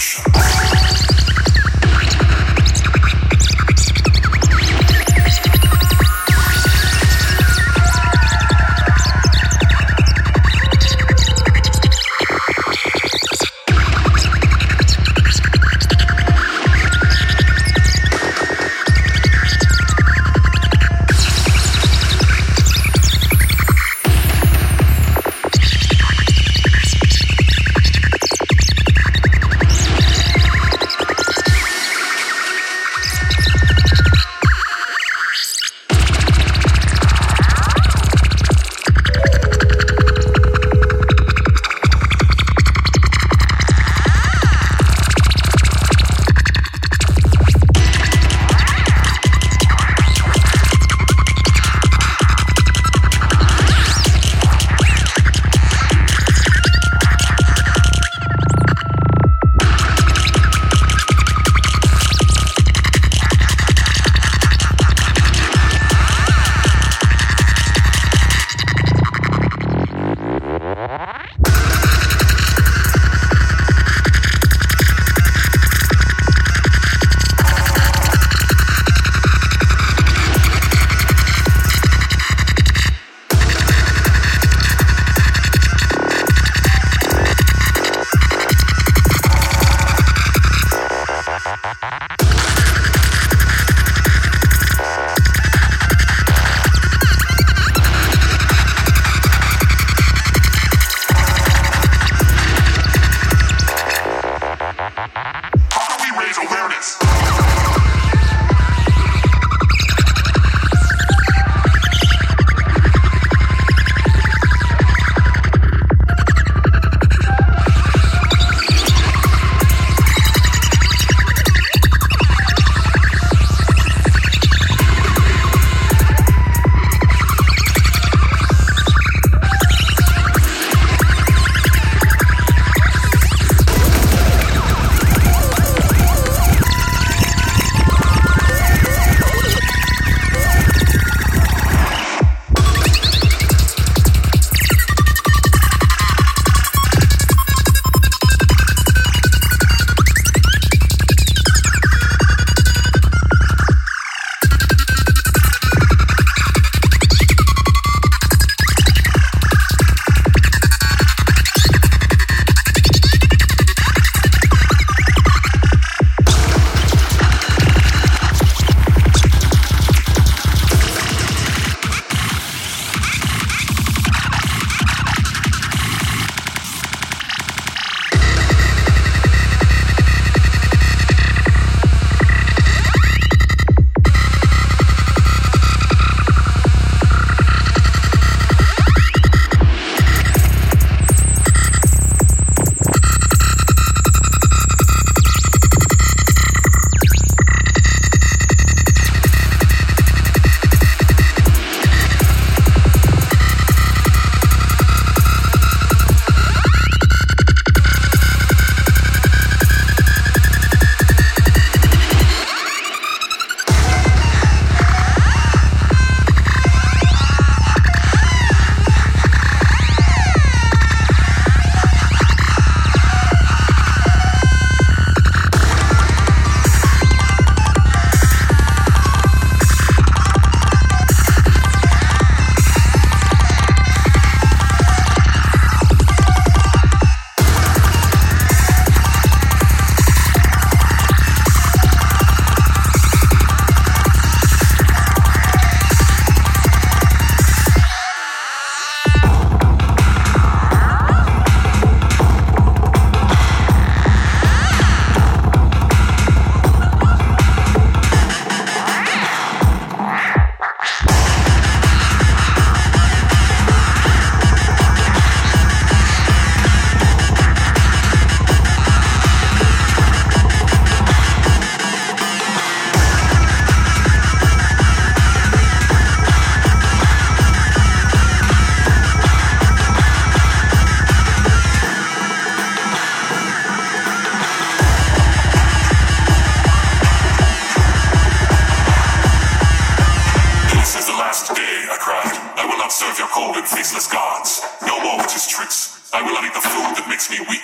Station. Me weak.